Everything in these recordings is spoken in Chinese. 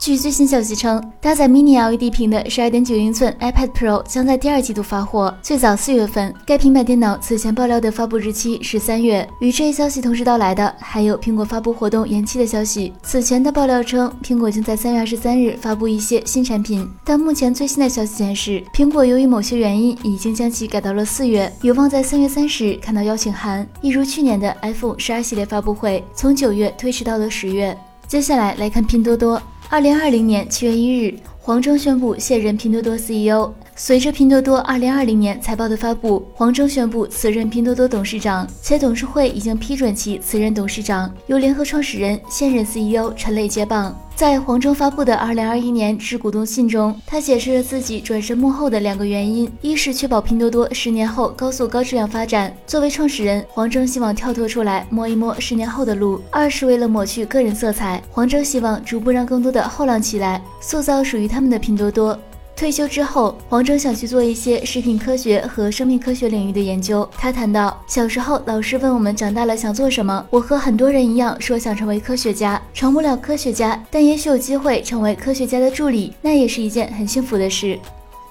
据最新消息称，搭载 Mini LED 屏的12.9英寸 iPad Pro 将在第二季度发货，最早四月份。该平板电脑此前爆料的发布日期是三月。与这一消息同时到来的，还有苹果发布活动延期的消息。此前的爆料称，苹果将在三月二十三日发布一些新产品，但目前最新的消息显示，苹果由于某些原因，已经将其改到了四月，有望在三月三十日看到邀请函。一如去年的 iPhone 十二系列发布会，从九月推迟到了十月。接下来来看拼多多。二零二零年七月一日，黄峥宣布卸任拼多多 CEO。随着拼多多二零二零年财报的发布，黄峥宣布辞任拼多多董事长，且董事会已经批准其辞任董事长，由联合创始人、现任 CEO 陈磊接棒。在黄峥发布的二零二一年致股东信中，他解释了自己转身幕后的两个原因：一是确保拼多多十年后高速高质量发展；作为创始人，黄峥希望跳脱出来摸一摸十年后的路；二是为了抹去个人色彩，黄峥希望逐步让更多的后浪起来，塑造属于他们的拼多多。退休之后，黄征想去做一些食品科学和生命科学领域的研究。他谈到，小时候老师问我们长大了想做什么，我和很多人一样说想成为科学家，成不了科学家，但也许有机会成为科学家的助理，那也是一件很幸福的事。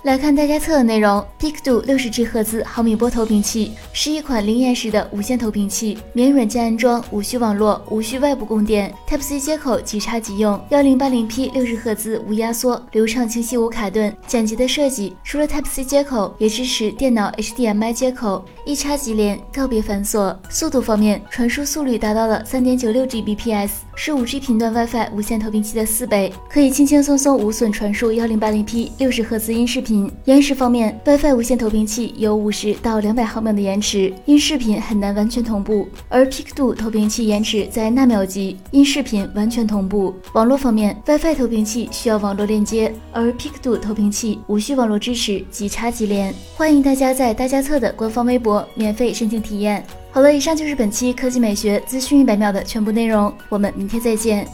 来看大家测的内容，Dickdo 六十 G 赫兹毫米波投屏器是一款零延时的无线投屏器，免软件安装，无需网络，无需外部供电，Type C 接口即插即用，幺零八零 P 六十赫兹无压缩，流畅清晰无卡顿，简洁的设计。除了 Type C 接口，也支持电脑 HDMI 接口，一插即连，告别繁琐。速度方面，传输速率达到了三点九六 Gbps，是五 G 频段 WiFi 无线投屏器的四倍，可以轻轻松松无损传输幺零八零 P 六十赫兹音视频。延时方面，WiFi 无线投屏器有五十到两百毫秒的延迟，音视频很难完全同步；而 Peakdo 投屏器延迟在纳秒级，音视频完全同步。网络方面，WiFi 投屏器需要网络链接，而 Peakdo 投屏器无需网络支持，即插即连。欢迎大家在大家测的官方微博免费申请体验。好了，以上就是本期科技美学资讯一百秒的全部内容，我们明天再见。